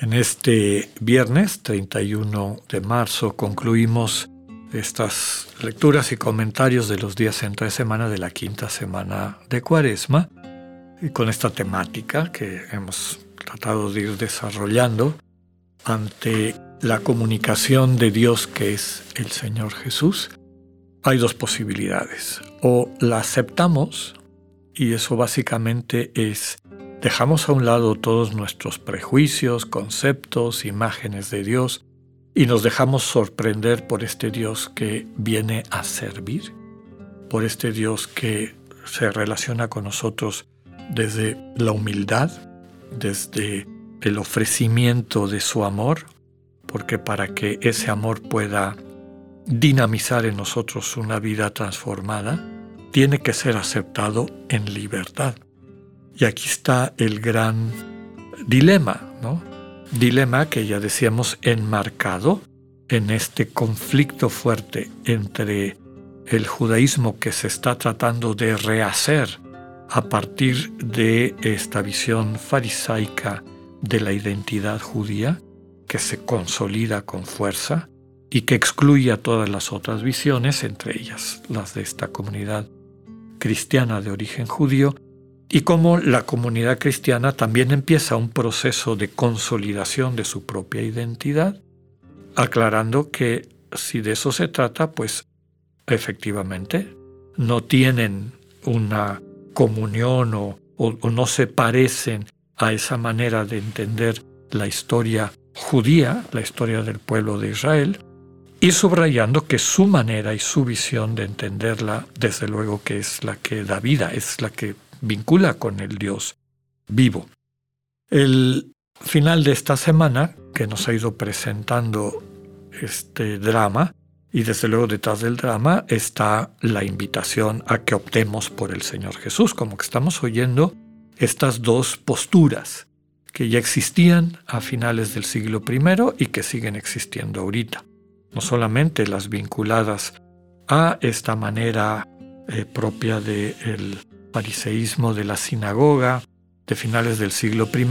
En este viernes 31 de marzo concluimos estas lecturas y comentarios de los días entre semana de la quinta semana de Cuaresma y con esta temática que hemos tratado de ir desarrollando ante la comunicación de Dios que es el Señor Jesús, hay dos posibilidades. O la aceptamos, y eso básicamente es Dejamos a un lado todos nuestros prejuicios, conceptos, imágenes de Dios y nos dejamos sorprender por este Dios que viene a servir, por este Dios que se relaciona con nosotros desde la humildad, desde el ofrecimiento de su amor, porque para que ese amor pueda dinamizar en nosotros una vida transformada, tiene que ser aceptado en libertad. Y aquí está el gran dilema, ¿no? Dilema que ya decíamos enmarcado en este conflicto fuerte entre el judaísmo que se está tratando de rehacer a partir de esta visión farisaica de la identidad judía, que se consolida con fuerza y que excluye a todas las otras visiones, entre ellas las de esta comunidad cristiana de origen judío, y cómo la comunidad cristiana también empieza un proceso de consolidación de su propia identidad, aclarando que si de eso se trata, pues efectivamente no tienen una comunión o, no se parecen a esa manera de entender la historia judía, la historia del pueblo de Israel, y subrayando que su manera y su visión de entenderla, desde luego que es la que da vida, es la que vincula con el Dios vivo. El final de esta semana, que nos ha ido presentando este drama, y desde luego detrás del drama está la invitación a que optemos por el Señor Jesús, como que estamos oyendo estas dos posturas que ya existían a finales del siglo I y que siguen existiendo ahorita. No solamente las vinculadas a esta manera eh, propia del fariseísmo de la sinagoga de finales del siglo I,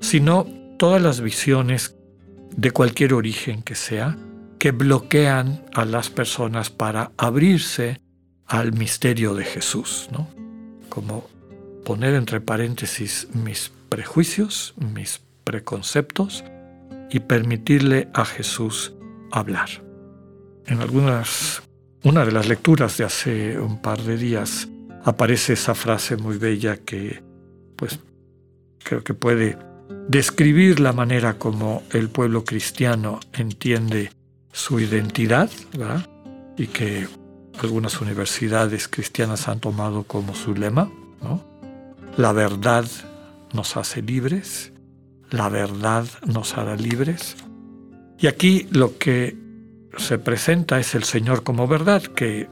sino todas las visiones de cualquier origen que sea, que bloquean a las personas para abrirse al misterio de Jesús, ¿no? Como poner entre paréntesis mis prejuicios, mis preconceptos y permitirle a Jesús hablar. En algunas, una de las lecturas de hace un par de días aparece esa frase muy bella que, pues, creo que puede describir la manera como el pueblo cristiano entiende su identidad, ¿verdad? Y que algunas universidades cristianas han tomado como su lema. La verdad nos hace libres, la verdad nos hará libres. Y aquí lo que se presenta es el Señor como verdad, que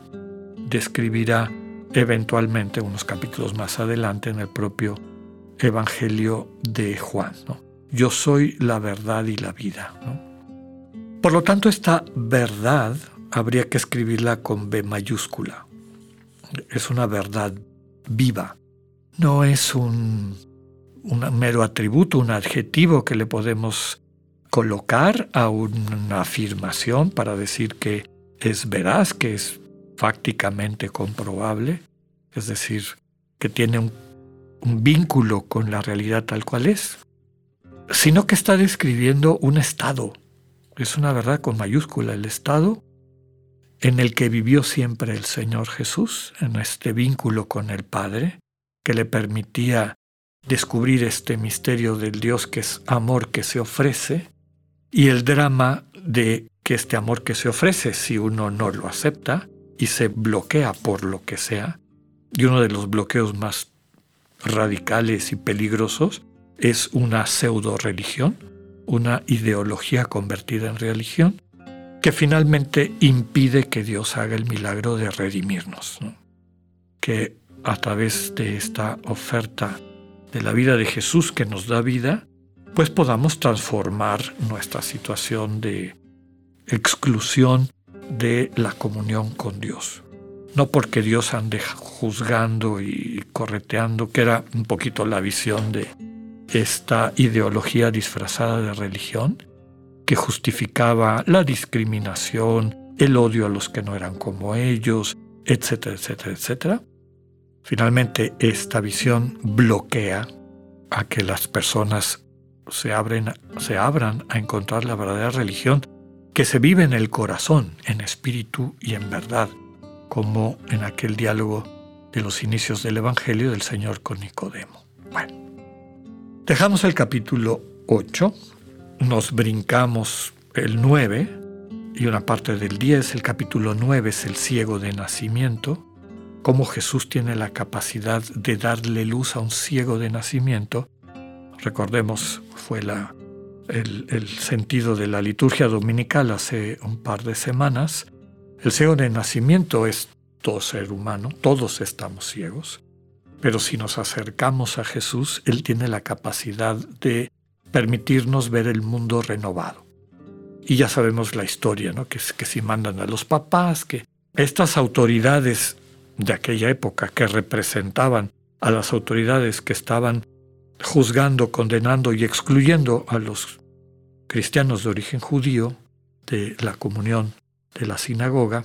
describirá eventualmente unos capítulos más adelante en el propio Evangelio de Juan. Yo soy la verdad y la vida. Por lo tanto, esta verdad habría que escribirla con B mayúscula. Es una verdad viva. No es un, mero atributo, un adjetivo que le podemos colocar a una afirmación para decir que es veraz, que es fácticamente comprobable, es decir, que tiene un, vínculo con la realidad tal cual es, sino que está describiendo un estado. Es una verdad con mayúscula, el estado en el que vivió siempre el Señor Jesús, en este vínculo con el Padre, que le permitía descubrir este misterio del Dios que es amor que se ofrece, y el drama de que este amor que se ofrece, si uno no lo acepta, y se bloquea por lo que sea, y uno de los bloqueos más radicales y peligrosos es una pseudo religión, una ideología convertida en religión que finalmente impide que Dios haga el milagro de redimirnos. Que a través de esta oferta de la vida de Jesús que nos da vida, pues podamos transformar nuestra situación de exclusión de la comunión con Dios. No porque Dios ande juzgando y correteando, que era un poquito la visión de esta ideología disfrazada de religión, que justificaba la discriminación, el odio a los que no eran como ellos, etcétera, etcétera, etcétera. Finalmente, esta visión bloquea a que las personas se, abren, se abran a encontrar la verdadera religión que se vive en el corazón, en espíritu y en verdad, como en aquel diálogo de los inicios del Evangelio del Señor con Nicodemo. Bueno, dejamos el capítulo 8, nos brincamos el 9 y una parte del 10, el capítulo 9 es el ciego de nacimiento, cómo Jesús tiene la capacidad de darle luz a un ciego de nacimiento. Recordemos, fue la el, sentido de la liturgia dominical hace un par de semanas, el ciego de nacimiento es todo ser humano, todos estamos ciegos, pero si nos acercamos a Jesús, Él tiene la capacidad de permitirnos ver el mundo renovado. Y ya sabemos la historia, ¿no? que, que si mandan a los papás, que estas autoridades de aquella época que representaban a las autoridades que estaban juzgando, condenando y excluyendo a los cristianos de origen judío de la comunión de la sinagoga,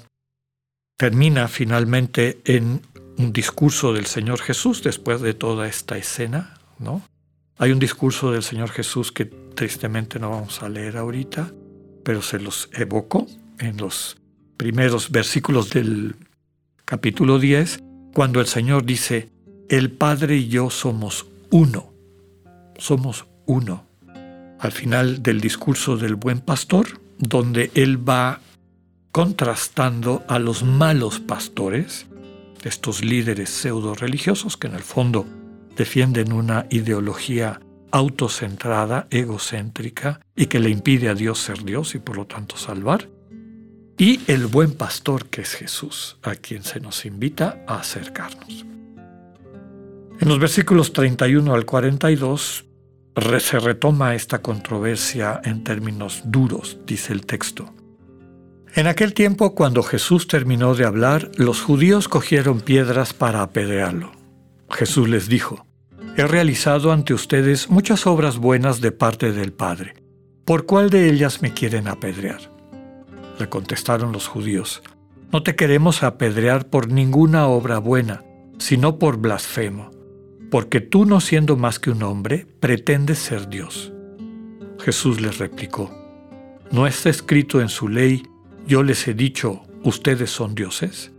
termina finalmente en un discurso del Señor Jesús después de toda esta escena, ¿no? Hay un discurso del Señor Jesús que tristemente no vamos a leer ahorita, pero se los evoco en los primeros versículos del capítulo 10, cuando el Señor dice, el Padre y yo somos uno somos uno. Al final del discurso del buen pastor, donde él va contrastando a los malos pastores, estos líderes pseudo religiosos que en el fondo defienden una ideología autocentrada, egocéntrica y que le impide a Dios ser Dios y por lo tanto salvar, y el buen pastor que es Jesús, a quien se nos invita a acercarnos. En los versículos 31 al 42 se retoma esta controversia en términos duros, dice el texto. En aquel tiempo, cuando Jesús terminó de hablar, los judíos cogieron piedras para apedrearlo. Jesús les dijo, He realizado ante ustedes muchas obras buenas de parte del Padre. ¿Por cuál de ellas me quieren apedrear? Le contestaron los judíos, No te queremos apedrear por ninguna obra buena, sino por blasfemo porque tú no siendo más que un hombre, pretendes ser Dios. Jesús les replicó, ¿no está escrito en su ley, yo les he dicho, ustedes son dioses?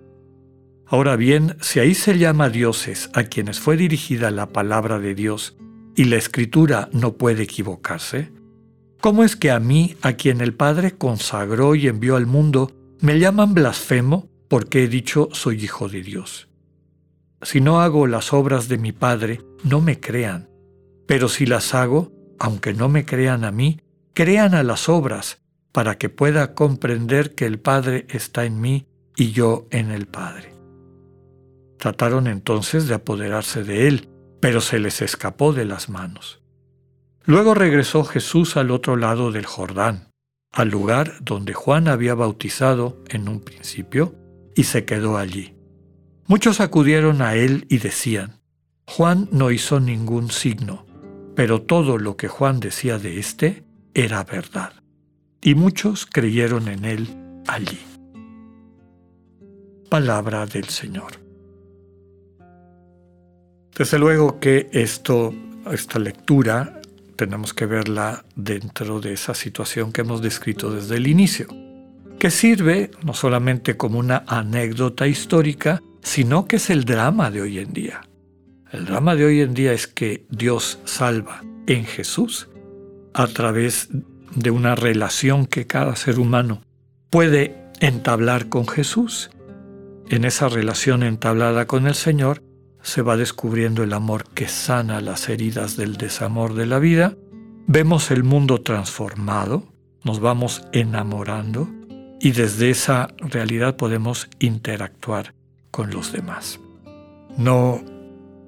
Ahora bien, si ahí se llama dioses a quienes fue dirigida la palabra de Dios y la escritura no puede equivocarse, ¿cómo es que a mí, a quien el Padre consagró y envió al mundo, me llaman blasfemo porque he dicho soy hijo de Dios? Si no hago las obras de mi Padre, no me crean. Pero si las hago, aunque no me crean a mí, crean a las obras, para que pueda comprender que el Padre está en mí y yo en el Padre. Trataron entonces de apoderarse de él, pero se les escapó de las manos. Luego regresó Jesús al otro lado del Jordán, al lugar donde Juan había bautizado en un principio, y se quedó allí. Muchos acudieron a él y decían, Juan no hizo ningún signo, pero todo lo que Juan decía de éste era verdad. Y muchos creyeron en él allí. Palabra del Señor. Desde luego que esto, esta lectura tenemos que verla dentro de esa situación que hemos descrito desde el inicio, que sirve no solamente como una anécdota histórica, sino que es el drama de hoy en día. El drama de hoy en día es que Dios salva en Jesús a través de una relación que cada ser humano puede entablar con Jesús. En esa relación entablada con el Señor se va descubriendo el amor que sana las heridas del desamor de la vida vemos el mundo transformado, nos vamos enamorando y desde esa realidad podemos interactuar con los demás. No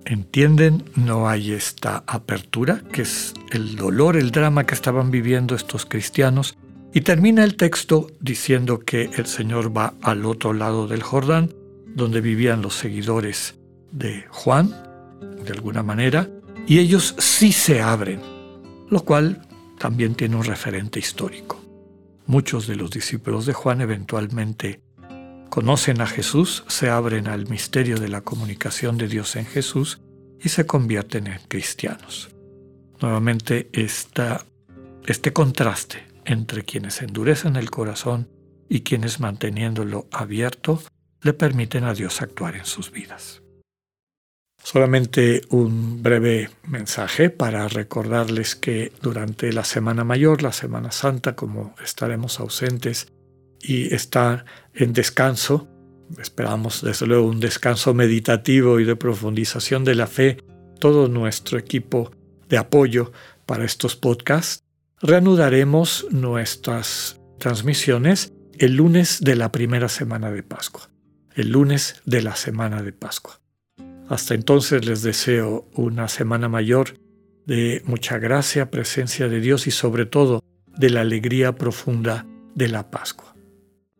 entienden, no hay esta apertura, que es el dolor, el drama que estaban viviendo estos cristianos, y termina el texto diciendo que el Señor va al otro lado del Jordán, donde vivían los seguidores de Juan, de alguna manera, y ellos sí se abren, lo cual también tiene un referente histórico. Muchos de los discípulos de Juan eventualmente conocen a Jesús, se abren al misterio de la comunicación de Dios en Jesús y se convierten en cristianos. Nuevamente está este contraste entre quienes endurecen el corazón y quienes manteniéndolo abierto le permiten a Dios actuar en sus vidas. Solamente un breve mensaje para recordarles que durante la Semana Mayor, la Semana Santa, como estaremos ausentes y está en descanso, esperamos desde luego un descanso meditativo y de profundización de la fe, todo nuestro equipo de apoyo para estos podcasts, reanudaremos nuestras transmisiones el lunes de la primera semana de Pascua, el lunes de la semana de Pascua. Hasta entonces les deseo una semana mayor de mucha gracia, presencia de Dios y sobre todo de la alegría profunda de la Pascua.